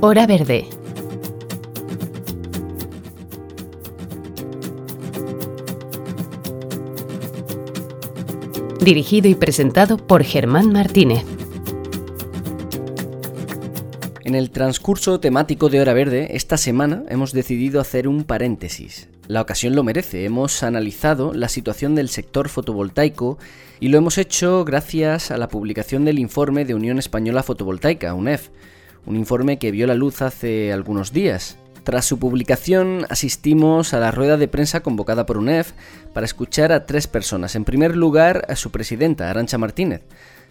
Hora Verde. Dirigido y presentado por Germán Martínez. En el transcurso temático de Hora Verde, esta semana hemos decidido hacer un paréntesis. La ocasión lo merece, hemos analizado la situación del sector fotovoltaico y lo hemos hecho gracias a la publicación del informe de Unión Española Fotovoltaica, UNEF, un informe que vio la luz hace algunos días. Tras su publicación asistimos a la rueda de prensa convocada por UNEF para escuchar a tres personas. En primer lugar, a su presidenta, Arancha Martínez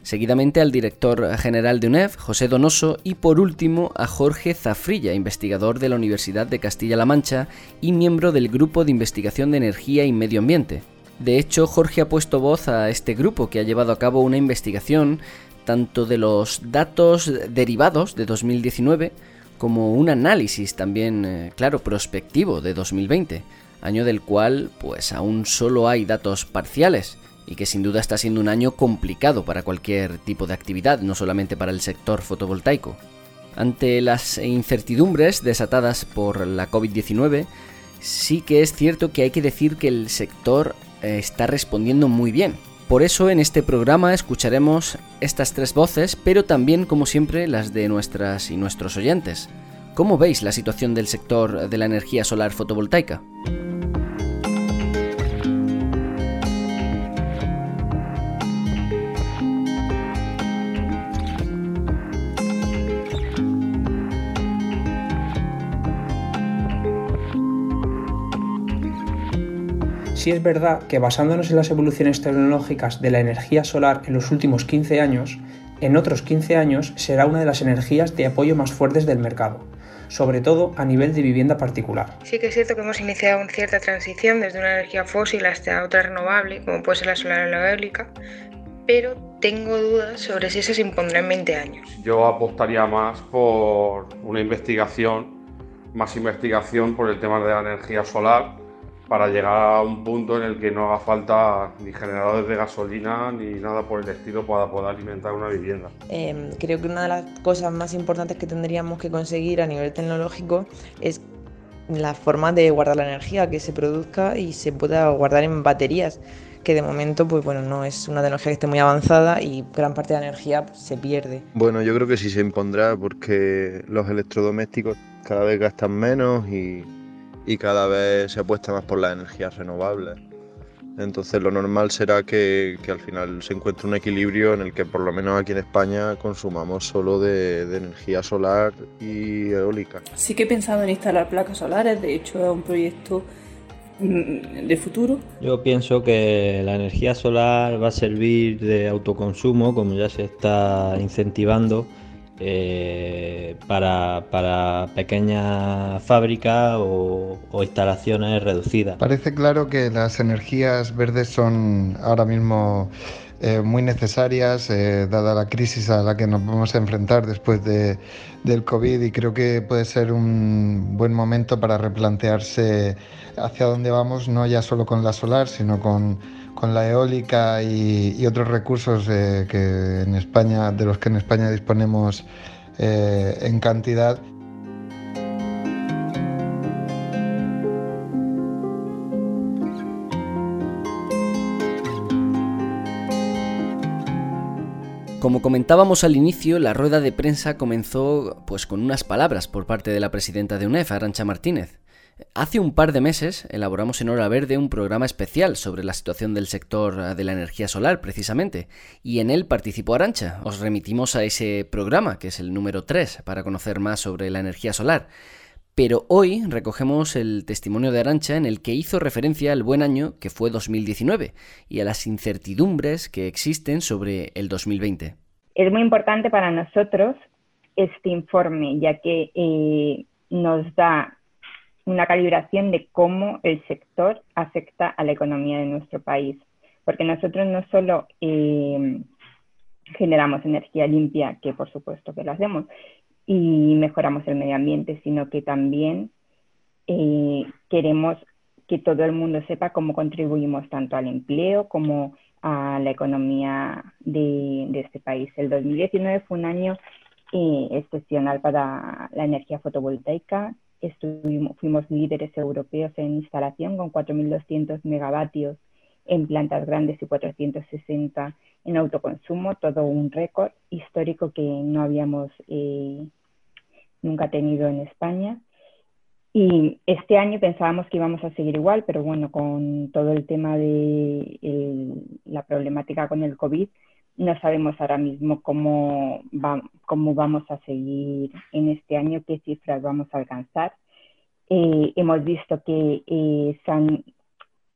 seguidamente al director general de UNEF, José Donoso, y por último a Jorge Zafrilla, investigador de la Universidad de Castilla-La Mancha y miembro del Grupo de Investigación de Energía y Medio Ambiente. De hecho, Jorge ha puesto voz a este grupo que ha llevado a cabo una investigación tanto de los datos derivados de 2019 como un análisis también, eh, claro, prospectivo de 2020, año del cual pues aún solo hay datos parciales y que sin duda está siendo un año complicado para cualquier tipo de actividad, no solamente para el sector fotovoltaico. Ante las incertidumbres desatadas por la COVID-19, sí que es cierto que hay que decir que el sector eh, está respondiendo muy bien. Por eso en este programa escucharemos estas tres voces, pero también, como siempre, las de nuestras y nuestros oyentes. ¿Cómo veis la situación del sector de la energía solar fotovoltaica? Sí es verdad que basándonos en las evoluciones tecnológicas de la energía solar en los últimos 15 años, en otros 15 años será una de las energías de apoyo más fuertes del mercado, sobre todo a nivel de vivienda particular. Sí que es cierto que hemos iniciado una cierta transición desde una energía fósil hasta otra renovable, como puede ser la solar o la eólica, pero tengo dudas sobre si eso se impondrá en 20 años. Yo apostaría más por una investigación, más investigación por el tema de la energía solar para llegar a un punto en el que no haga falta ni generadores de gasolina ni nada por el estilo para poder alimentar una vivienda. Em, creo que una de las cosas más importantes que tendríamos que conseguir a nivel tecnológico es la forma de guardar la energía que se produzca y se pueda guardar en baterías que de momento pues bueno no es una tecnología que esté muy avanzada y gran parte de la energía pues, se pierde. Bueno, yo creo que sí se impondrá porque los electrodomésticos cada vez gastan menos y y cada vez se apuesta más por las energías renovables. Entonces lo normal será que, al final se encuentre un equilibrio en el que por lo menos aquí en España consumamos solo de, de, energía solar y eólica. Sí que he pensado en instalar placas solares, de hecho es un proyecto mm, de futuro. Yo pienso que la energía solar va a servir de autoconsumo, como ya se está incentivando eh, para, pequeñas fábricas o, instalaciones reducidas. Parece claro que las energías verdes son ahora mismo eh, muy necesarias, eh, dada la crisis a la que nos vamos a enfrentar después de, del COVID y creo que puede ser un buen momento para replantearse hacia dónde vamos, no ya solo con la solar, sino con con la eólica y, otros recursos eh, que en España, de los que en España disponemos eh, en cantidad. Como comentábamos al inicio, la rueda de prensa comenzó pues con unas palabras por parte de la presidenta de UNEF, Arancha Martínez. Hace un par de meses elaboramos en Hora Verde un programa especial sobre la situación del sector eh, de la energía solar, precisamente, y en él participó Arancha. Os remitimos a ese programa, que es el número 3, para conocer más sobre la energía solar. Pero hoy recogemos el testimonio de Arancha en el que hizo referencia al buen año que fue 2019 y a las incertidumbres que existen sobre el 2020. Es muy importante para nosotros este informe, ya que eh, nos da una calibración de cómo el sector afecta a la economía de nuestro país. Porque nosotros no solo eh, generamos energía limpia, que por supuesto que lo hacemos, y mejoramos el medio ambiente, sino que también eh, queremos que todo el mundo sepa cómo contribuimos tanto al empleo como a la economía de, este país. El 2019 fue un año eh, excepcional para la energía fotovoltaica. Estuvimos, fuimos líderes europeos en instalación con 4.200 megavatios en plantas grandes y 460 en autoconsumo, todo un récord histórico que no habíamos eh, nunca tenido en España. Y este año pensábamos que íbamos a seguir igual, pero bueno, con todo el tema de la problemática con el COVID, no sabemos ahora mismo cómo, cómo vamos a seguir en este año, qué cifras vamos a alcanzar. Eh, hemos visto que eh,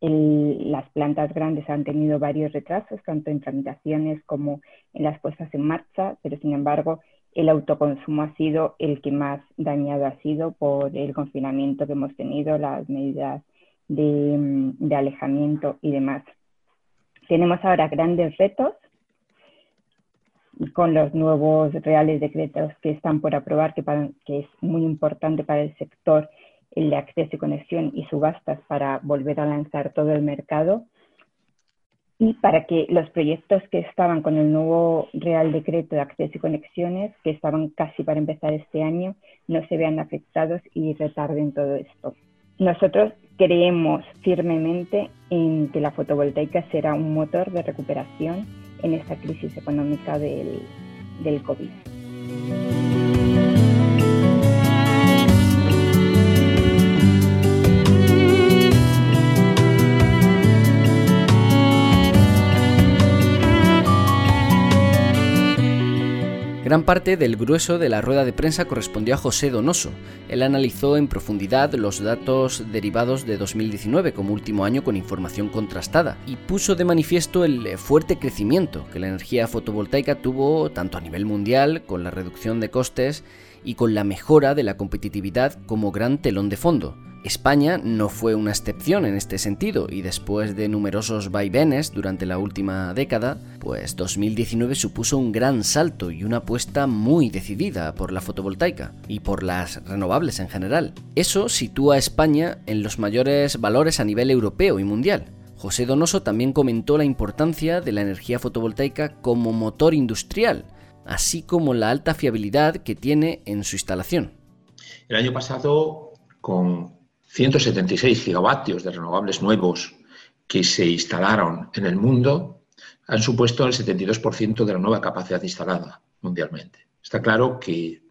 las plantas grandes han tenido varios retrasos, tanto en tramitaciones como en las puestas en marcha, pero sin embargo el autoconsumo ha sido el que más dañado ha sido por el confinamiento que hemos tenido, las medidas de, mm, alejamiento y demás. Tenemos ahora grandes retos con los nuevos reales decretos que están por aprobar, que, que es muy importante para el sector el acceso y conexión y subastas para volver a lanzar todo el mercado y para que los proyectos que estaban con el nuevo Real Decreto de Acceso y Conexiones, que estaban casi para empezar este año, no se vean afectados y retarden todo esto. Nosotros creemos firmemente en que la fotovoltaica será un motor de recuperación en esta crisis económica del, del COVID. Gran parte del grueso de la rueda de prensa correspondió a José Donoso. Él analizó en profundidad los datos derivados de 2019 como último año con información contrastada y puso de manifiesto el fuerte crecimiento que la energía fotovoltaica tuvo tanto a nivel mundial con la reducción de costes y con la mejora de la competitividad como gran telón de fondo. España no fue una excepción en este sentido y después de numerosos vaivenes durante la última década, pues 2019 supuso un gran salto y una apuesta muy decidida por la fotovoltaica y por las renovables en general. Eso sitúa a España en los mayores valores a nivel europeo y mundial. José Donoso también comentó la importancia de la energía fotovoltaica como motor industrial, así como la alta fiabilidad que tiene en su instalación. El año pasado, con 176 gigavatios de renovables nuevos que se instalaron en el mundo han supuesto el 72% de la nueva capacidad instalada mundialmente. Está claro que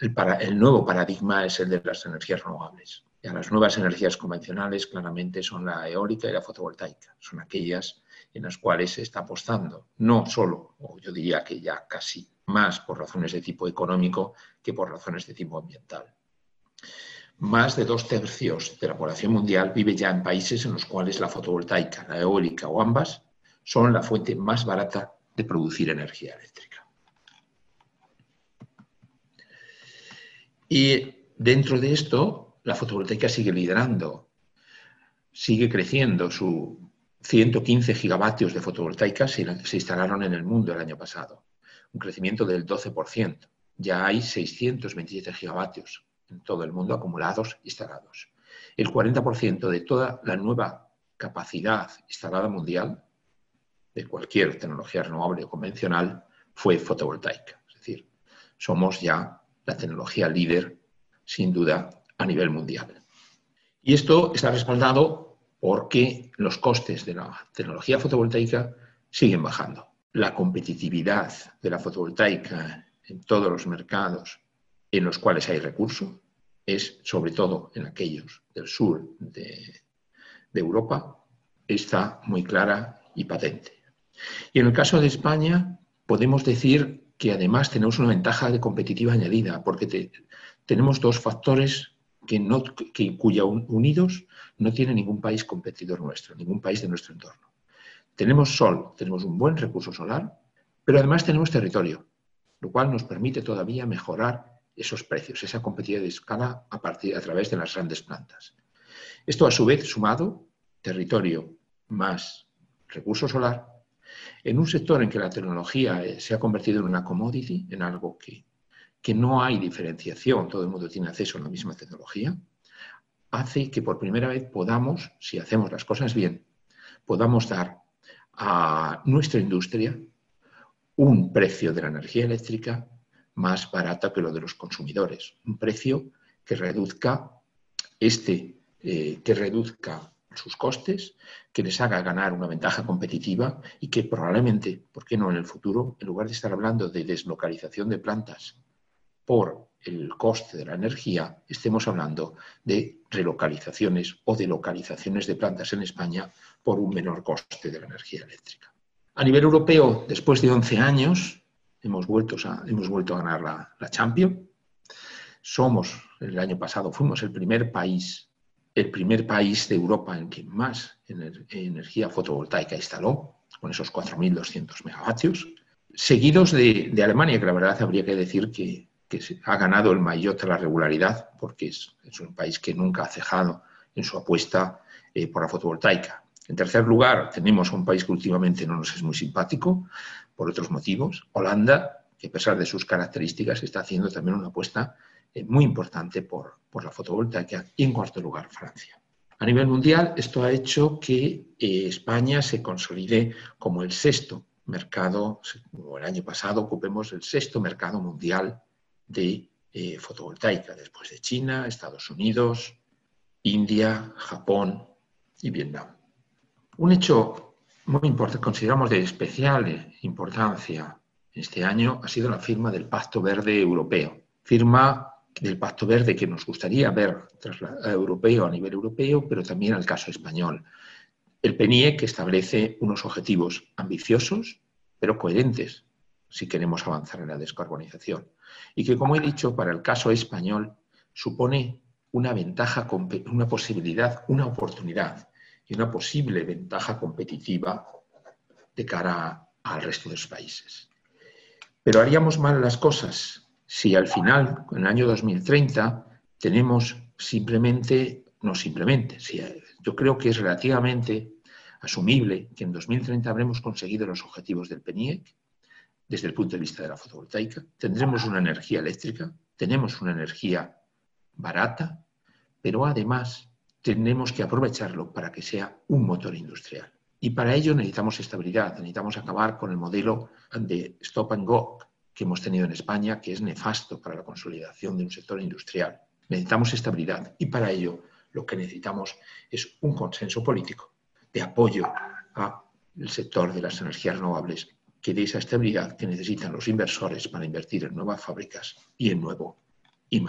el, el, nuevo paradigma es el de las energías renovables. Ya las nuevas energías convencionales claramente son la eólica y la fotovoltaica. Son aquellas en las cuales se está apostando, no solo, o yo diría que ya casi más por razones de tipo económico que por razones de tipo ambiental. Más de dos tercios de la población mundial vive ya en países en los cuales la fotovoltaica, la eólica o ambas son la fuente más barata de producir energía eléctrica. Y dentro de esto, la fotovoltaica sigue liderando, sigue creciendo. Su 115 gigavatios de fotovoltaica se, instalaron en el mundo el año pasado, un crecimiento del 12%. Ya hay 627 gigavatios todo el mundo acumulados instalados. El 40% de toda la nueva capacidad instalada mundial de cualquier tecnología renovable o convencional fue fotovoltaica. Es decir, somos ya la tecnología líder, sin duda, a nivel mundial. Y esto está respaldado porque los costes de la tecnología fotovoltaica siguen bajando. La competitividad de la fotovoltaica en todos los mercados en los cuales hay recurso, es sobre todo en aquellos del sur de, Europa, está muy clara y patente. Y en el caso de España, podemos decir que además tenemos una ventaja de competitiva añadida, porque tenemos dos factores que, no, que cuya unidos no tiene ningún país competidor nuestro, ningún país de nuestro entorno. Tenemos sol, tenemos un buen recurso solar, pero además tenemos territorio lo cual nos permite todavía mejorar esos precios, esa competitividad de escala a, partir, a través de las grandes plantas. Esto, a su vez, sumado, territorio más recurso solar, en un sector en que la tecnología eh, se ha convertido en una commodity, en algo que, que no hay diferenciación, todo el mundo tiene acceso a la misma tecnología, hace que por primera vez podamos, si hacemos las cosas bien, podamos dar a nuestra industria un precio de la energía eléctrica más barata que lo de los consumidores. Un precio que reduzca este, eh, que reduzca sus costes, que les haga ganar una ventaja competitiva y que probablemente, ¿por qué no en el futuro, en lugar de estar hablando de deslocalización de plantas por el coste de la energía, estemos hablando de relocalizaciones o de localizaciones de plantas en España por un menor coste de la energía eléctrica. A nivel europeo, después de 11 años, hemos vuelto a, hemos vuelto a ganar la, la Champions. Somos, el año pasado fuimos el primer país, el primer país de Europa en que más energía fotovoltaica instaló, con esos 4.200 megavatios, seguidos de, de Alemania, que la verdad habría que decir que que ha ganado el maillot de la regularidad, porque es, un país que nunca ha cejado en su apuesta eh, por la fotovoltaica. En tercer lugar, tenemos un país que últimamente no nos es muy simpático, por otros motivos, Holanda, que a pesar de sus características está haciendo también una apuesta eh, muy importante por, por, la fotovoltaica. Y en cuarto lugar, Francia. A nivel mundial, esto ha hecho que eh, España se consolide como el sexto mercado, o el año pasado ocupemos el sexto mercado mundial de eh, fotovoltaica, después de China, Estados Unidos, India, Japón y Vietnam. Un hecho muy importante, consideramos de especial importancia este año, ha sido la firma del Pacto Verde Europeo. Firma del Pacto Verde que nos gustaría ver europeo a nivel europeo, pero también al caso español. El PNIE que establece unos objetivos ambiciosos, pero coherentes si queremos avanzar en la descarbonización. Y que, como he dicho, para el caso español supone una ventaja, una posibilidad, una oportunidad y una posible ventaja competitiva de cara al resto de los países. Pero haríamos mal las cosas si al final, en el año 2030, tenemos simplemente, no simplemente, si, yo creo que es relativamente asumible que en 2030 habremos conseguido los objetivos del PENIEC, desde el punto de vista de la fotovoltaica. Tendremos una energía eléctrica, tenemos una energía barata, pero además tenemos que aprovecharlo para que sea un motor industrial. Y para ello necesitamos estabilidad, necesitamos acabar con el modelo de stop and go que hemos tenido en España, que es nefasto para la consolidación de un sector industrial. Necesitamos estabilidad y para ello lo que necesitamos es un consenso político de apoyo al sector de las energías renovables que dé esa estabilidad que necesitan los inversores para invertir en nuevas fábricas y en nuevo I+D.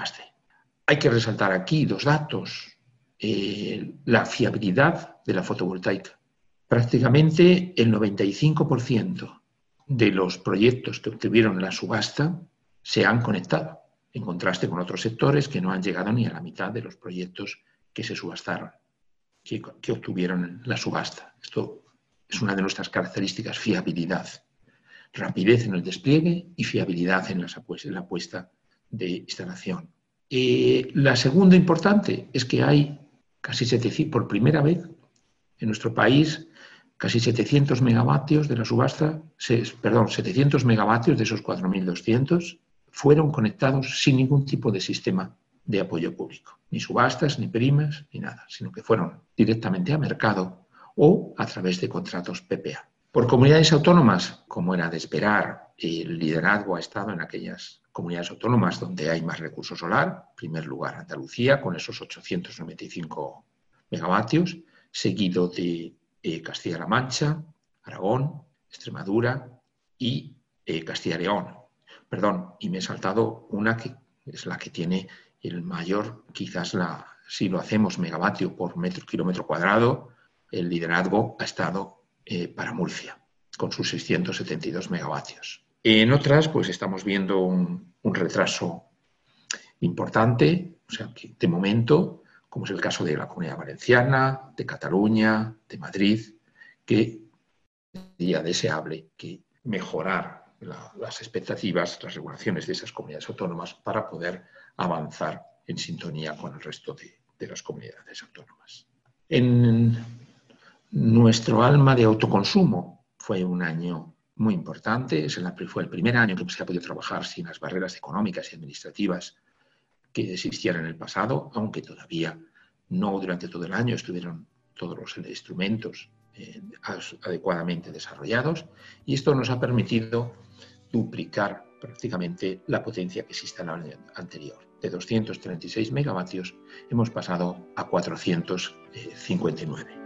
Hay que resaltar aquí dos datos. Eh, la fiabilidad de la fotovoltaica. Prácticamente el 95% de los proyectos que obtuvieron la subasta se han conectado, en contraste con otros sectores que no han llegado ni a la mitad de los proyectos que se subastaron, que, obtuvieron la subasta. Esto es una de nuestras características, fiabilidad rapidez en el despliegue y fiabilidad en, la apuesta de instalación. Eh, la segunda importante es que hay casi 700, por primera vez en nuestro país, casi 700 megavatios de la subasta, perdón, 700 megavatios de esos 4.200 fueron conectados sin ningún tipo de sistema de apoyo público, ni subastas, ni primas, ni nada, sino que fueron directamente a mercado o a través de contratos PPA. Por comunidades autónomas, como era de esperar, el liderazgo ha estado en aquellas comunidades autónomas donde hay más recurso solar. En primer lugar, Andalucía, con esos 895 megavatios, seguido de eh, Castilla-La Mancha, Aragón, Extremadura y eh, Castilla León. Perdón, y me he saltado una que es la que tiene el mayor, quizás la, si lo hacemos megavatio por metro kilómetro cuadrado, el liderazgo ha estado eh, para Murcia, con sus 672 megavatios. En otras, pues estamos viendo un, retraso importante, o sea, que de momento, como es el caso de la Comunidad Valenciana, de Cataluña, de Madrid, que sería deseable que mejorar las expectativas, las regulaciones de esas comunidades autónomas para poder avanzar en sintonía con el resto de, de las comunidades autónomas. En nuestro alma de autoconsumo fue un año muy importante, fue el primer año que se ha podido trabajar sin las barreras económicas y administrativas que existían en el pasado, aunque todavía no durante todo el año estuvieron todos los instrumentos eh, adecuadamente desarrollados y esto nos ha permitido duplicar prácticamente la potencia que existe en el año anterior. De 236 megavatios hemos pasado a 459.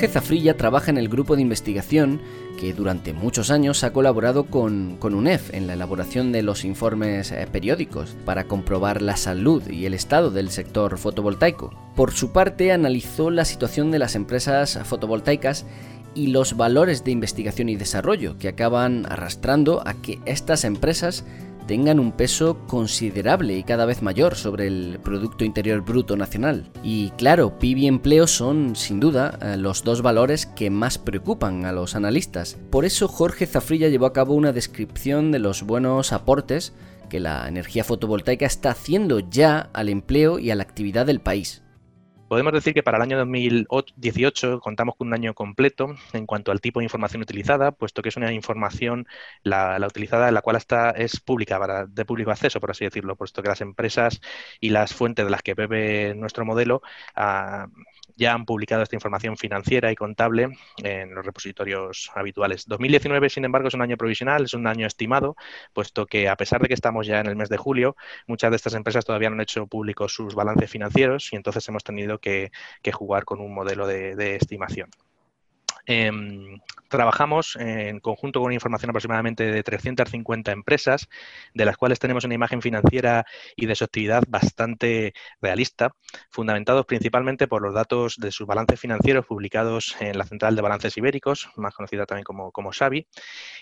Jorge Zafrilla trabaja en el grupo de investigación que durante muchos años ha colaborado con, UNEF en la elaboración de los informes eh, periódicos para comprobar la salud y el estado del sector fotovoltaico. Por su parte, analizó la situación de las empresas fotovoltaicas y los valores de investigación y desarrollo que acaban arrastrando a que estas empresas tengan un peso considerable y cada vez mayor sobre el Producto Interior Bruto Nacional. Y claro, PIB y empleo son, sin duda, eh, los dos valores que más preocupan a los analistas. Por eso Jorge Zafrilla llevó a cabo una descripción de los buenos aportes que la energía fotovoltaica está haciendo ya al empleo y a la actividad del país. Podemos decir que para el año 2018 contamos con un año completo en cuanto al tipo de información utilizada, puesto que es una información, la, utilizada en la cual está, es pública, para, de público acceso, por así decirlo, puesto que las empresas y las fuentes de las que bebe nuestro modelo ah, ya han publicado esta información financiera y contable en los repositorios habituales. 2019, sin embargo, es un año provisional, es un año estimado, puesto que a pesar de que estamos ya en el mes de julio, muchas de estas empresas todavía no han hecho públicos sus balances financieros y entonces hemos tenido que, jugar con un modelo de, estimación. Em, Trabajamos en conjunto con información aproximadamente de 350 empresas, de las cuales tenemos una imagen financiera y de su actividad bastante realista, fundamentados principalmente por los datos de sus balances financieros publicados en la Central de Balances Ibéricos, más conocida también como, como SABI,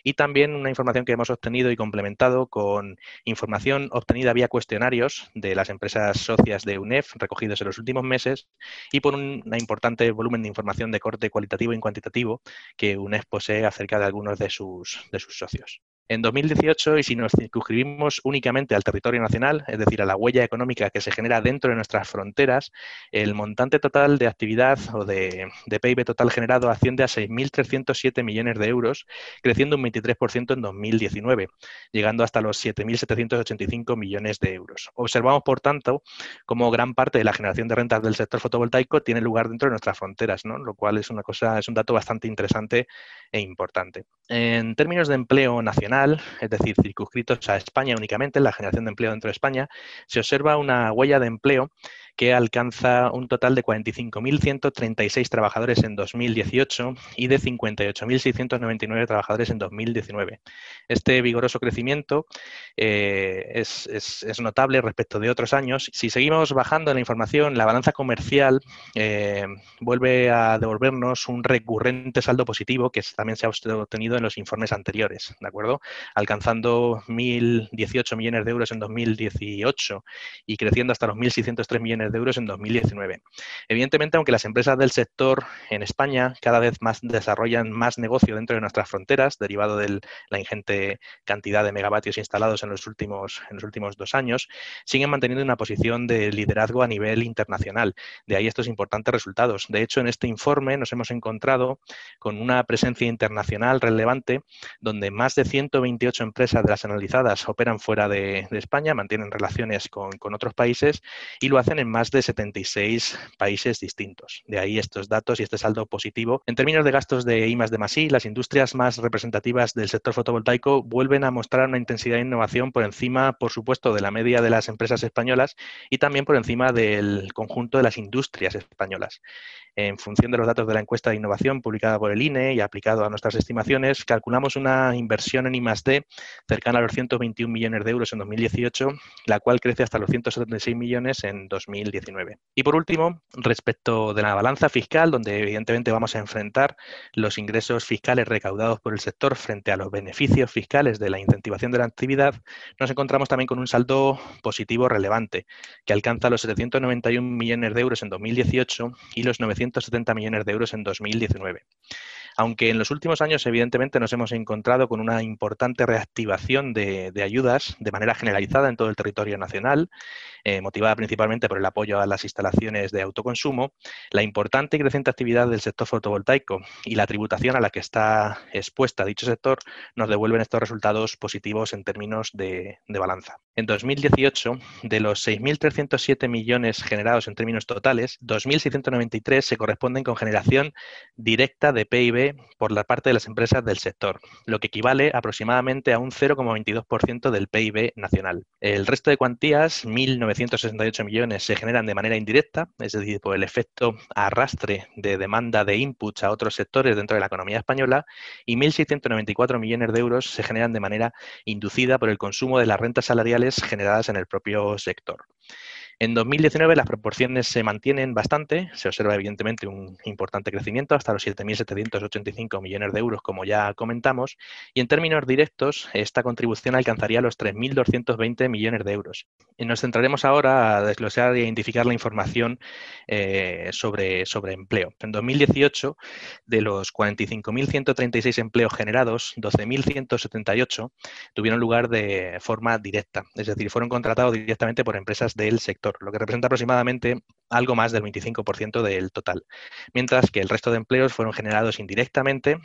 y también una información que hemos obtenido y complementado con información obtenida vía cuestionarios de las empresas socias de UNEF recogidos en los últimos meses y por un importante volumen de información de corte cualitativo y cuantitativo que UNEF posee acerca de algunos de sus, de sus socios. En 2018, y si nos circunscribimos únicamente al territorio nacional, es decir, a la huella económica que se genera dentro de nuestras fronteras, el montante total de actividad o de, PIB total generado asciende a 6.307 millones de euros, creciendo un 23% en 2019, llegando hasta los 7.785 millones de euros. Observamos, por tanto, cómo gran parte de la generación de rentas del sector fotovoltaico tiene lugar dentro de nuestras fronteras, ¿no? lo cual es una cosa, es un dato bastante interesante e importante. En términos de empleo nacional, es decir, circunscritos a España únicamente, la generación de empleo dentro de España, se observa una huella de empleo que alcanza un total de 45.136 trabajadores en 2018 y de 58.699 trabajadores en 2019. Este vigoroso crecimiento eh, es, notable respecto de otros años. Si seguimos bajando la información, la balanza comercial eh, vuelve a devolvernos un recurrente saldo positivo que también se ha obtenido en los informes anteriores, ¿de acuerdo? Alcanzando 1.018 millones de euros en 2018 y creciendo hasta los 1.603 millones de euros en 2019. Evidentemente, aunque las empresas del sector en España cada vez más desarrollan más negocio dentro de nuestras fronteras, derivado de la ingente cantidad de megavatios instalados en los últimos, en los últimos dos años, siguen manteniendo una posición de liderazgo a nivel internacional. De ahí estos importantes resultados. De hecho, en este informe nos hemos encontrado con una presencia internacional relevante, donde más de 128 empresas de las analizadas operan fuera de, España, mantienen relaciones con, con otros países y lo hacen en más más de 76 países distintos. De ahí estos datos y este saldo positivo. En términos de gastos de I de I, las industrias más representativas del sector fotovoltaico vuelven a mostrar una intensidad de innovación por encima, por supuesto, de la media de las empresas españolas y también por encima del conjunto de las industrias españolas. En función de los datos de la encuesta de innovación publicada por el INE y aplicado a nuestras estimaciones, calculamos una inversión en I+D cercana a los 121 millones de euros en 2018, la cual crece hasta los 176 millones en 2019. Y por último, respecto de la balanza fiscal, donde evidentemente vamos a enfrentar los ingresos fiscales recaudados por el sector frente a los beneficios fiscales de la incentivación de la actividad, nos encontramos también con un saldo positivo relevante, que alcanza los 791 millones de euros en 2018 y los 900 170 millones de euros en 2019. Aunque en los últimos años, evidentemente, nos hemos encontrado con una importante reactivación de, ayudas de manera generalizada en todo el territorio nacional, eh, motivada principalmente por el apoyo a las instalaciones de autoconsumo, la importante y creciente actividad del sector fotovoltaico y la tributación a la que está expuesta dicho sector nos devuelven estos resultados positivos en términos de, balanza. En 2018, de los 6.307 millones generados en términos totales, 2.693 se corresponden con generación directa de Por la parte de las empresas del sector, lo que equivale aproximadamente a un 0,22% del PIB nacional. El resto de cuantías, 1.968 millones, se generan de manera indirecta, es decir, por el efecto arrastre de demanda de inputs a otros sectores dentro de la economía española, y 1.694 millones de euros se generan de manera inducida por el consumo de las rentas salariales generadas en el propio sector. En 2019 las proporciones se mantienen bastante, se observa evidentemente un importante crecimiento hasta los 7.785 millones de euros, como ya comentamos, y en términos directos esta contribución alcanzaría los 3.220 millones de euros. Y nos centraremos ahora a desglosar e identificar la información eh, sobre, sobre empleo. En 2018, de los 45.136 empleos generados, 12.178 tuvieron lugar de forma directa, es decir, fueron contratados directamente por empresas del sector lo que representa aproximadamente algo más del 25% del total, mientras que el resto de empleos fueron generados indirectamente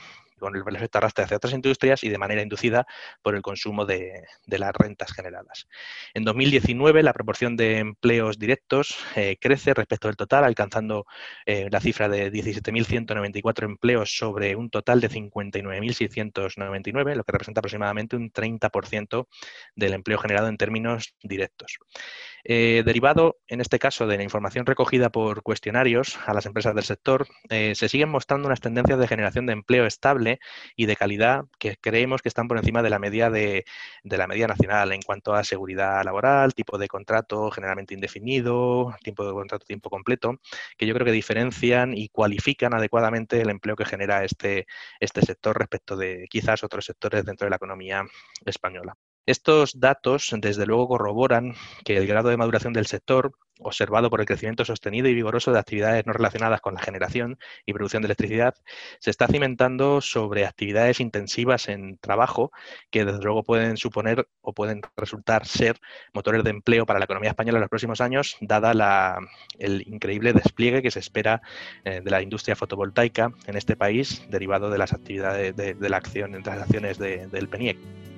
con el efecto arrastre hacia otras industrias y de manera inducida por el consumo de, las rentas generadas. En 2019 la proporción de empleos directos eh, crece respecto del total, alcanzando eh, la cifra de 17.194 empleos sobre un total de 59.699, lo que representa aproximadamente un 30% del empleo generado en términos directos. Eh, derivado, en este caso, de la información recogida por cuestionarios a las empresas del sector, eh, se siguen mostrando unas tendencias de generación de empleo estable y de calidad que creemos que están por encima de la media de, la media nacional en cuanto a seguridad laboral, tipo de contrato generalmente indefinido, tiempo de contrato tiempo completo, que yo creo que diferencian y cualifican adecuadamente el empleo que genera este, este sector respecto de quizás otros sectores dentro de la economía española. Estos datos, desde luego, corroboran que el grado de maduración del sector, observado por el crecimiento sostenido y vigoroso de actividades no relacionadas con la generación y producción de electricidad, se está cimentando sobre actividades intensivas en trabajo que, desde luego, pueden suponer o pueden resultar ser motores de empleo para la economía española en los próximos años, dada el increíble despliegue que se espera eh, de la industria fotovoltaica en este país, derivado de las actividades de, la acción, entre las acciones del PENIEC.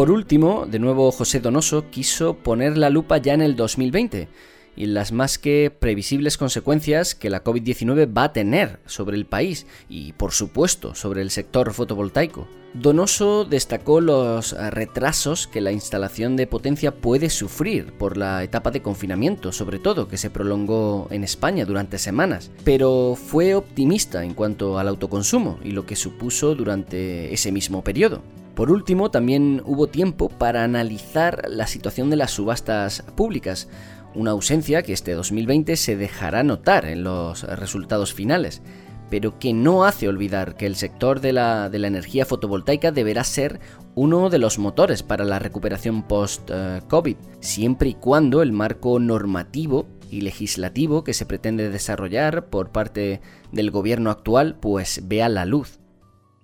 Por último, de nuevo José Donoso quiso poner la lupa ya en el 2020 y las más que previsibles consecuencias que la COVID-19 va a tener sobre el país y, por supuesto, sobre el sector fotovoltaico. Donoso destacó los retrasos que la instalación de potencia puede sufrir por la etapa de confinamiento, sobre todo que se prolongó en España durante semanas, pero fue optimista en cuanto al autoconsumo y lo que supuso durante ese mismo periodo. Por último, también hubo tiempo para analizar la situación de las subastas públicas, una ausencia que este 2020 se dejará notar en los resultados finales, pero que no hace olvidar que el sector de la, energía fotovoltaica deberá ser uno de los motores para la recuperación post-COVID, siempre y cuando el marco normativo y legislativo que se pretende desarrollar por parte del gobierno actual pues vea la luz.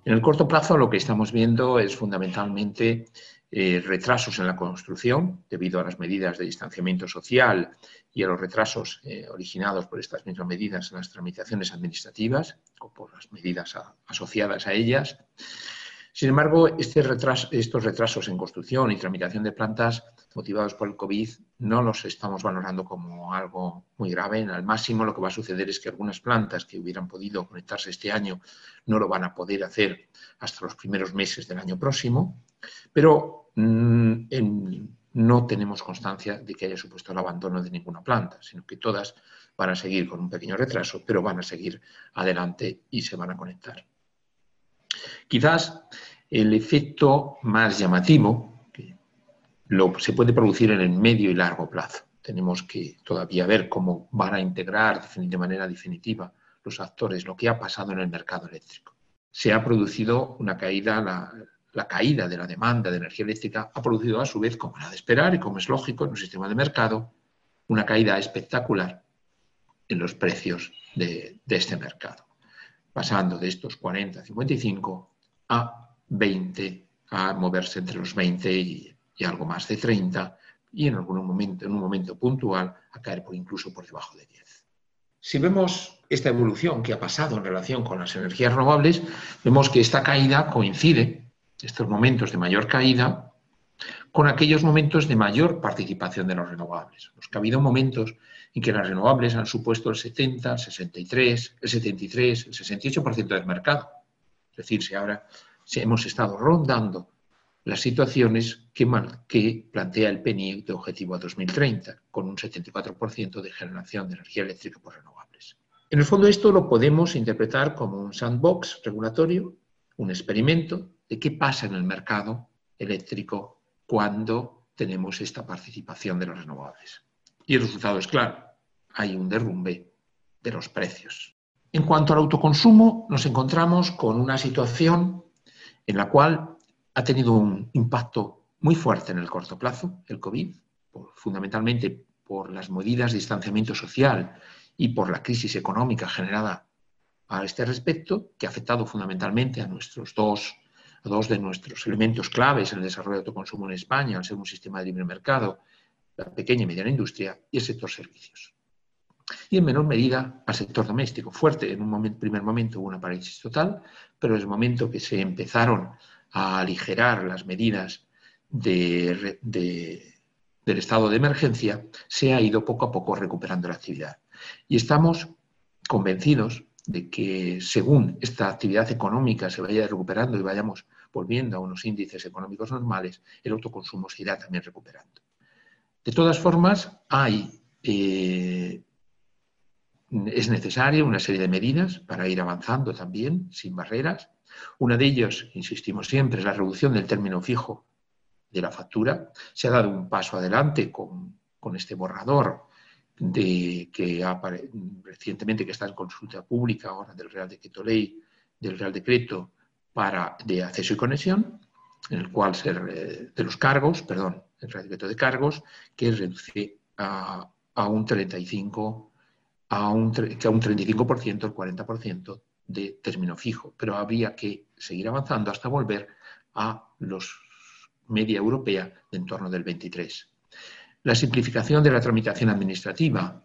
En el corto plazo lo que estamos viendo es fundamentalmente eh, retrasos en la construcción debido a las medidas de distanciamiento social y a los retrasos eh, originados por estas mismas medidas en las tramitaciones administrativas o por las medidas asociadas a ellas. Sin embargo, este estos retrasos en construcción y tramitación de plantas motivados por el COVID no los estamos valorando como algo muy grave. Al máximo lo que va a suceder es que algunas plantas que hubieran podido conectarse este año no lo van a poder hacer hasta los primeros meses del año próximo, pero mm, no tenemos constancia de que haya supuesto el abandono de ninguna planta, sino que todas van a seguir con un pequeño retraso, pero van a seguir adelante y se van a conectar. Quizás el efecto más llamativo se puede producir en el medio y largo plazo. tenemos que todavía ver cómo van a integrar de manera definitiva los actores lo que ha pasado en el mercado eléctrico. Se ha producido una caída, la, caída de la demanda de energía eléctrica ha producido a su vez, como era de esperar y como es lógico en un sistema de mercado, una caída espectacular en los precios de, este mercado, pasando de estos 40, 55 a 20, a moverse entre los 20 y, algo más de 30 y en algún momento, en un momento puntual, a caer por incluso por debajo de 10. Si vemos esta evolución que ha pasado en relación con las energías renovables, vemos que esta caída coincide, estos momentos de mayor caída, con aquellos momentos de mayor participación de los renovables. Los que ha habido momentos en que las renovables han supuesto el 70, el 63, el 73, el 68% del mercado. Decir, si ahora hemos estado rondando las situaciones que, plantea el PNI de objetivo a 2030, con un 74% de generación de energía eléctrica por renovables. En el fondo esto lo podemos interpretar como un sandbox regulatorio, un experimento de qué pasa en el mercado eléctrico cuando tenemos esta participación de los renovables. Y el resultado es claro, hay un derrumbe de los precios. En cuanto al autoconsumo, nos encontramos con una situación en la cual ha tenido un impacto muy fuerte en el corto plazo, el COVID, fundamentalmente por las medidas de distanciamiento social y por la crisis económica generada a este respecto, que ha afectado fundamentalmente a nuestros dos, a dos de nuestros elementos claves en el desarrollo de autoconsumo en España, al ser un sistema de libre mercado, la pequeña y mediana industria y el sector servicios. Y en menor medida al sector doméstico. Fuerte, en un primer momento hubo una parálisis total, pero en el momento que se empezaron a aligerar las medidas del estado de emergencia, se ha ido poco a poco recuperando la actividad. Y estamos convencidos de que según esta actividad económica se vaya recuperando y vayamos volviendo a unos índices económicos normales, el autoconsumo se irá también recuperando. De todas formas, hay, eh, es necesaria una serie de medidas para ir avanzando también, sin barreras, una de ellas, insistimos siempre, es la reducción del término fijo de la factura. Se ha dado un paso adelante con, este borrador de, que ha, recientemente que está en consulta pública ahora del Real Decreto Ley, del Real Decreto para, de acceso y conexión, en el cual se, de los cargos, perdón, el Real Decreto de cargos, que reduce a, un 35, a un, que a un 35%, el 40% de término fijo, pero habría que seguir avanzando hasta volver a los media europea de en torno del 23. La simplificación de la tramitación administrativa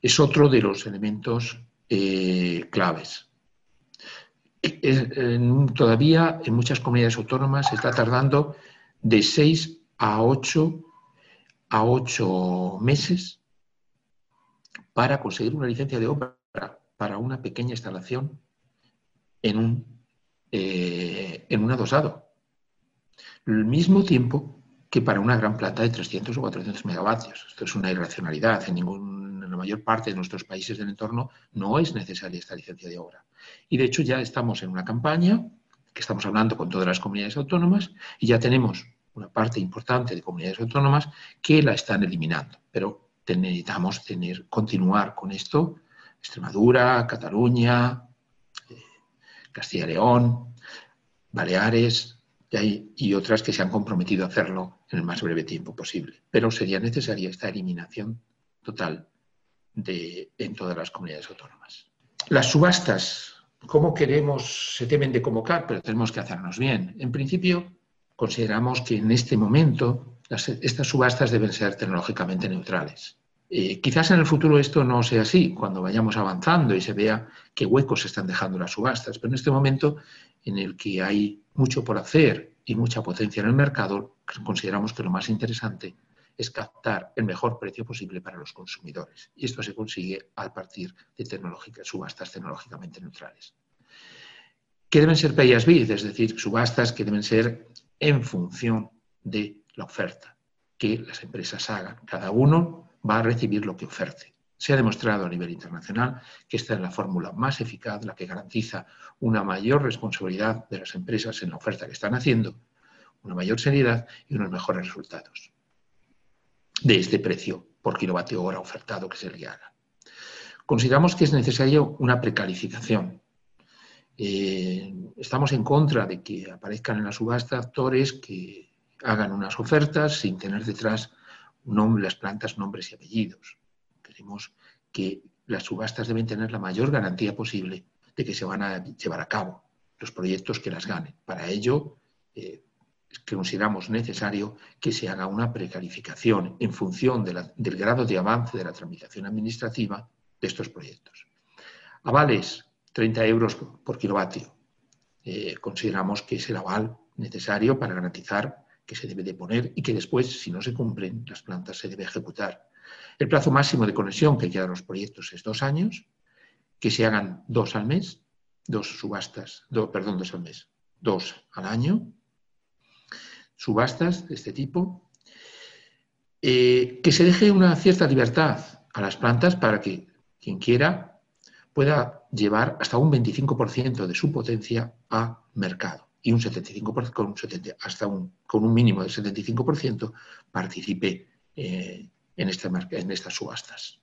es otro de los elementos eh, claves. todavía en muchas comunidades autónomas se está tardando de 6 a 8, a 8 meses para conseguir una licencia de obra para una pequeña instalación en un, eh, en un adosado. El mismo tiempo que para una gran planta de 300 o 400 megavatios. Esto es una irracionalidad. En, ningún, en la mayor parte de nuestros países del entorno no es necesaria esta licencia de obra. Y de hecho ya estamos en una campaña que estamos hablando con todas las comunidades autónomas y ya tenemos una parte importante de comunidades autónomas que la están eliminando. Pero necesitamos tener, continuar con esto Extremadura, Cataluña, eh, Castilla y León, Baleares y, otras que se han comprometido a hacerlo en el más breve tiempo posible. Pero sería necesaria esta eliminación total de, en todas las comunidades autónomas. Las subastas, ¿cómo queremos? Se temen de convocar, pero tenemos que hacernos bien. En principio, consideramos que en este momento estas subastas deben ser tecnológicamente neutrales. Eh, quizás en el futuro esto no sea así, cuando vayamos avanzando y se vea qué huecos están dejando las subastas, pero en este momento en el que hay mucho por hacer y mucha potencia en el mercado, consideramos que lo más interesante es captar el mejor precio posible para los consumidores. Y esto se consigue a partir de subastas tecnológicamente neutrales. ¿Qué deben ser pay as es decir, subastas que deben ser en función de la oferta que las empresas hagan. Cada uno va a recibir lo que oferte. Se ha demostrado a nivel internacional que esta es la fórmula más eficaz, la que garantiza una mayor responsabilidad de las empresas en la oferta que están haciendo, una mayor seriedad y unos mejores resultados de este precio por kilovatio hora ofertado que se le haga. Consideramos que es necesario una precalificación. Eh, estamos en contra de que aparezcan en la subasta actores que hagan unas ofertas sin tener detrás nombre, las plantas, nombres y apellidos. Creemos que las subastas deben tener la mayor garantía posible de que se van a llevar a cabo los proyectos que las ganen. Para ello, eh, consideramos necesario que se haga una precalificación en función del grado de avance de la tramitación administrativa de estos proyectos. Avales, 30 euros por kilovatio. Eh, consideramos que es el aval necesario para garantizar que se debe de poner y que después, si no se cumplen, las plantas se debe ejecutar. El plazo máximo de conexión que quedan los proyectos es dos años, que se hagan dos al mes, dos subastas, perdón, dos al mes, dos al año, subastas de este tipo, eh, que se deje una cierta libertad a las plantas para que quien quiera pueda llevar hasta un 25% de su potencia a mercado y un 75%, con un 70, hasta un, con un mínimo del 75% participe eh, en, en estas subastas.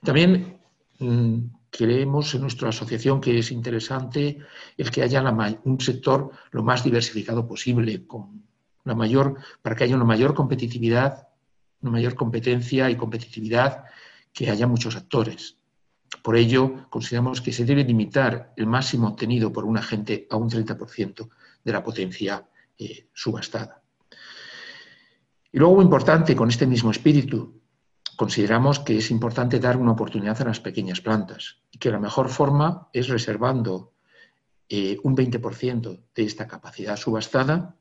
También mm, creemos en nuestra asociación que es interesante el que haya un sector lo más diversificado posible, con la mayor, para que haya una mayor competitividad, una mayor competencia y competitividad, que haya muchos actores. Por ello, consideramos que se debe limitar el máximo obtenido por un agente a un 30% de la potencia eh, subastada. Y luego, importante, con este mismo espíritu, consideramos que es importante dar una oportunidad a las pequeñas plantas y que la mejor forma es reservando eh, un 20% de esta capacidad subastada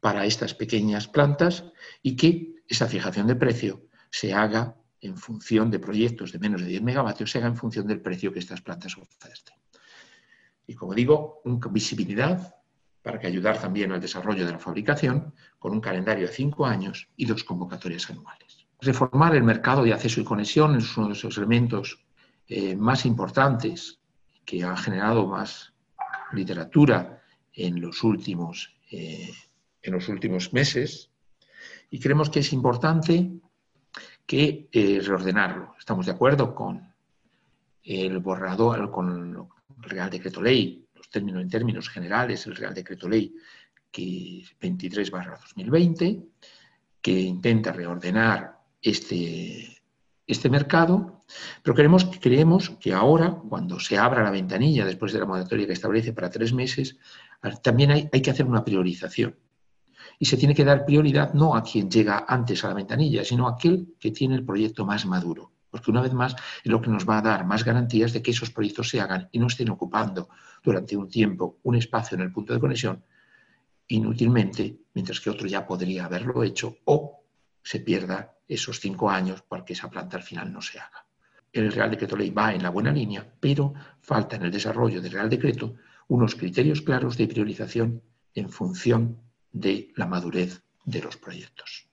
para estas pequeñas plantas y que esa fijación de precio se haga en función de proyectos de menos de 10 megavatios, se haga en función del precio que estas plantas ofrecen. Y como digo, una visibilidad para que ayudar también al desarrollo de la fabricación con un calendario de cinco años y dos convocatorias anuales. Reformar el mercado de acceso y conexión es uno de esos elementos eh, más importantes que ha generado más literatura en los últimos, eh, en los últimos meses y creemos que es importante que eh, reordenarlo. Estamos de acuerdo con el borrador, con el Real Decreto Ley, los términos en términos generales, el Real Decreto Ley que 23 2020, que intenta reordenar este, este mercado, pero creemos, creemos que ahora, cuando se abra la ventanilla después de la moratoria que establece para tres meses, también hay, hay que hacer una priorización y se tiene que dar prioridad no a quien llega antes a la ventanilla, sino a aquel que tiene el proyecto más maduro. Porque una vez más es lo que nos va a dar más garantías de que esos proyectos se hagan y no estén ocupando durante un tiempo un espacio en el punto de conexión inútilmente, mientras que otro ya podría haberlo hecho o se pierda esos cinco años porque esa planta al final no se haga. El Real Decreto Ley va en la buena línea, pero falta en el desarrollo del Real Decreto unos criterios claros de priorización en función de la madurez de los proyectos.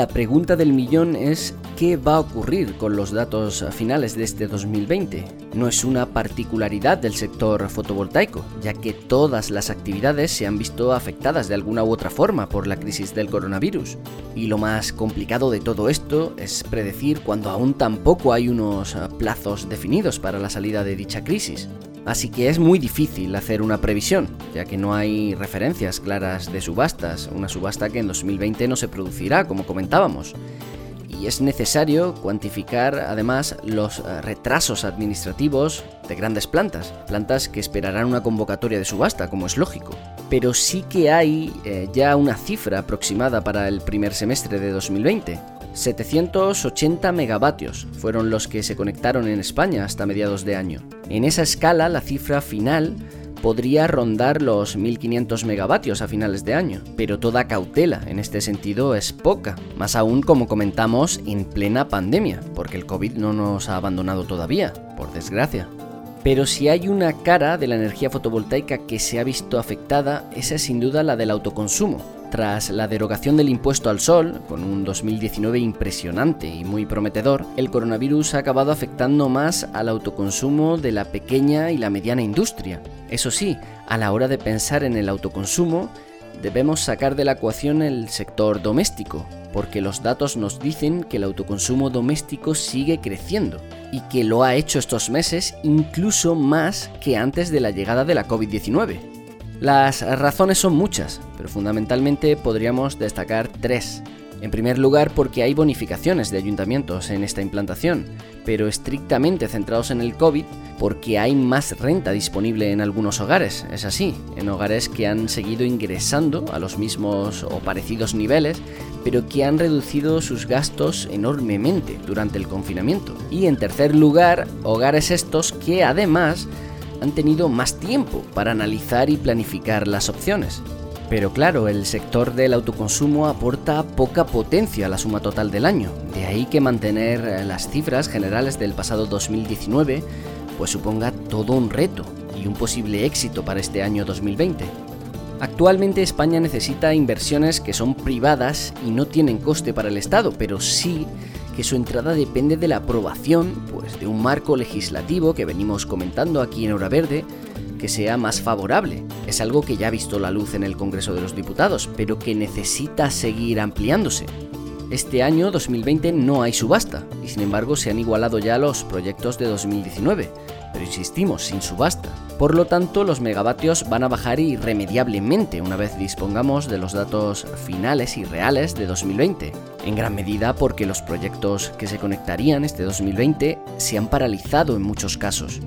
La pregunta del millón es ¿qué va a ocurrir con los datos finales de este 2020? No es una particularidad del sector fotovoltaico, ya que todas las actividades se han visto afectadas de alguna u otra forma por la crisis del coronavirus. Y lo más complicado de todo esto es predecir cuando aún tampoco hay unos plazos definidos para la salida de dicha crisis. Así que es muy difícil hacer una previsión, ya que no hay referencias claras de subastas, una subasta que en 2020 no se producirá, como comentábamos. Y es necesario cuantificar además los eh, retrasos administrativos de grandes plantas, plantas que esperarán una convocatoria de subasta, como es lógico. Pero sí que hay eh, ya una cifra aproximada para el primer semestre de 2020, 780 megavatios fueron los que se conectaron en España hasta mediados de año. En esa escala, la cifra final podría rondar los 1500 megavatios a finales de año, pero toda cautela en este sentido es poca, más aún como comentamos en plena pandemia, porque el COVID no nos ha abandonado todavía, por desgracia. Pero si hay una cara de la energía fotovoltaica que se ha visto afectada, esa es sin duda la del autoconsumo. Tras la derogación del impuesto al sol, con un 2019 impresionante y muy prometedor, el coronavirus ha acabado afectando más al autoconsumo de la pequeña y la mediana industria. Eso sí, a la hora de pensar en el autoconsumo, debemos sacar de la ecuación el sector doméstico, porque los datos nos dicen que el autoconsumo doméstico sigue creciendo y que lo ha hecho estos meses incluso más que antes de la llegada de la COVID-19. Las razones son muchas, pero fundamentalmente podríamos destacar tres. En primer lugar, porque hay bonificaciones de ayuntamientos en esta implantación, pero estrictamente centrados en el COVID, porque hay más renta disponible en algunos hogares, es así, en hogares que han seguido ingresando a los mismos o parecidos niveles, pero que han reducido sus gastos enormemente durante el confinamiento. Y en tercer lugar, hogares estos que además han tenido más tiempo para analizar y planificar las opciones. Pero claro, el sector del autoconsumo aporta poca potencia a la suma total del año, de ahí que mantener eh, las cifras generales del pasado 2019 pues suponga todo un reto y un posible éxito para este año 2020. Actualmente España necesita inversiones que son privadas y no tienen coste para el Estado, pero sí que su entrada depende de la aprobación pues, de un marco legislativo que venimos comentando aquí en Hora Verde, que sea más favorable. Es algo que ya ha visto la luz en el Congreso de los Diputados, pero que necesita seguir ampliándose. Este año 2020 no hay subasta y sin embargo se han igualado ya los proyectos de 2019, pero insistimos, sin subasta. Por lo tanto, los megavatios van a bajar irremediablemente una vez dispongamos de los datos finales y reales de 2020, en gran medida porque los proyectos que se conectarían este 2020 se han paralizado en muchos casos.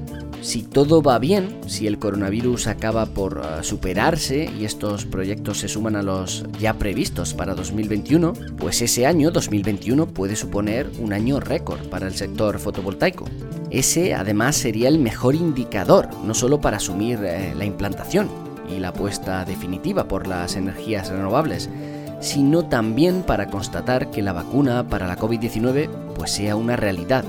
Si todo va bien, si el coronavirus acaba por uh, superarse y estos proyectos se suman a los ya previstos para 2021, pues ese año 2021 puede suponer un año récord para el sector fotovoltaico. Ese además sería el mejor indicador, no solo para asumir eh, la implantación y la apuesta definitiva por las energías renovables, sino también para constatar que la vacuna para la COVID-19 pues sea una realidad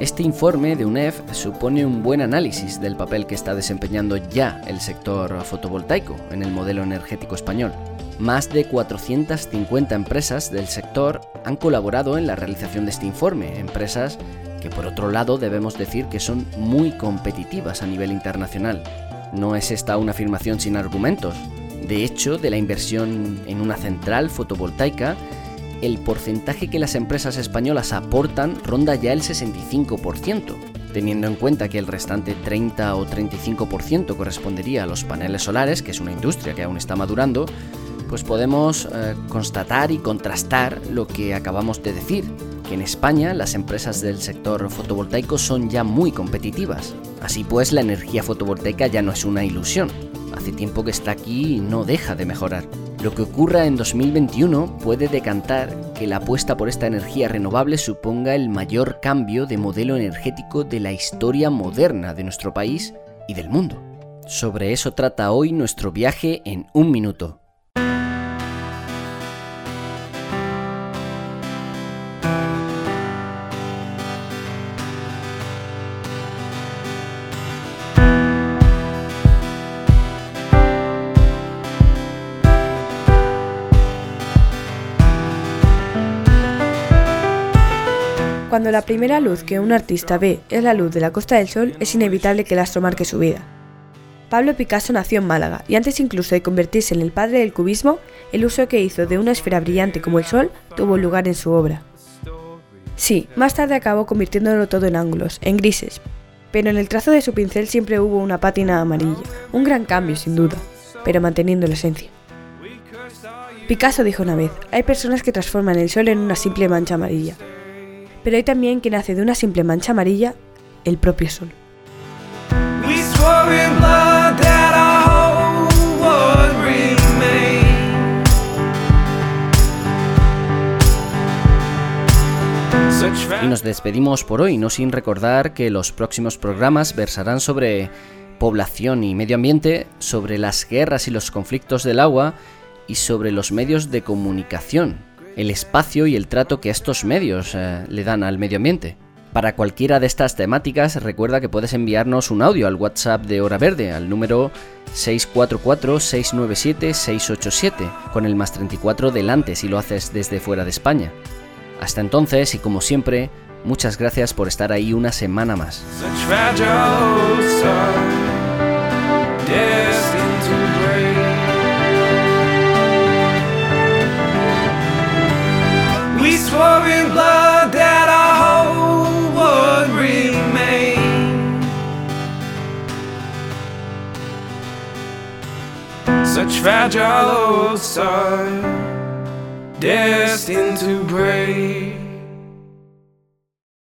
este informe de UNEF supone un buen análisis del papel que está desempeñando ya el sector fotovoltaico en el modelo energético español. Más de 450 empresas del sector han colaborado en la realización de este informe, empresas que por otro lado debemos decir que son muy competitivas a nivel internacional. No es esta una afirmación sin argumentos. De hecho, de la inversión en una central fotovoltaica, el porcentaje que las empresas españolas aportan ronda ya el 65%, teniendo en cuenta que el restante 30 o 35% correspondería a los paneles solares, que es una industria que aún está madurando, pues podemos eh, constatar y contrastar lo que acabamos de decir, que en España las empresas del sector fotovoltaico son ya muy competitivas. Así pues, la energía fotovoltaica ya no es una ilusión. Hace tiempo que está aquí y no deja de mejorar. Lo que ocurra en 2021 puede decantar que la apuesta por esta energía renovable suponga el mayor cambio de modelo energético de la historia moderna de nuestro país y del mundo. Sobre eso trata hoy nuestro viaje en un minuto. Cuando la primera luz que un artista ve es la luz de la Costa del Sol, es inevitable que el astro marque su vida. Pablo Picasso nació en Málaga y antes incluso de convertirse en el padre del cubismo, el uso que hizo de una esfera brillante como el Sol tuvo lugar en su obra. Sí, más tarde acabó convirtiéndolo todo en ángulos, en grises, pero en el trazo de su pincel siempre hubo una pátina amarilla, un gran cambio sin duda, pero manteniendo la esencia. Picasso dijo una vez, hay personas que transforman el sol en una simple mancha amarilla, pero hay también quien hace de una simple mancha amarilla el propio sol. Y nos despedimos por hoy, no sin recordar que los próximos programas versarán sobre población y medio ambiente, sobre las guerras y los conflictos del agua y sobre los medios de comunicación, el espacio y el trato que estos medios eh, le dan al medio ambiente. Para cualquiera de estas temáticas, recuerda que puedes enviarnos un audio al WhatsApp de Hora Verde al número 644-697-687, con el más 34 delante si lo haces desde fuera de España. Hasta entonces, y como siempre, muchas gracias por estar ahí una semana más. Pouring blood that our hope would remain. Such fragile old are destined to break.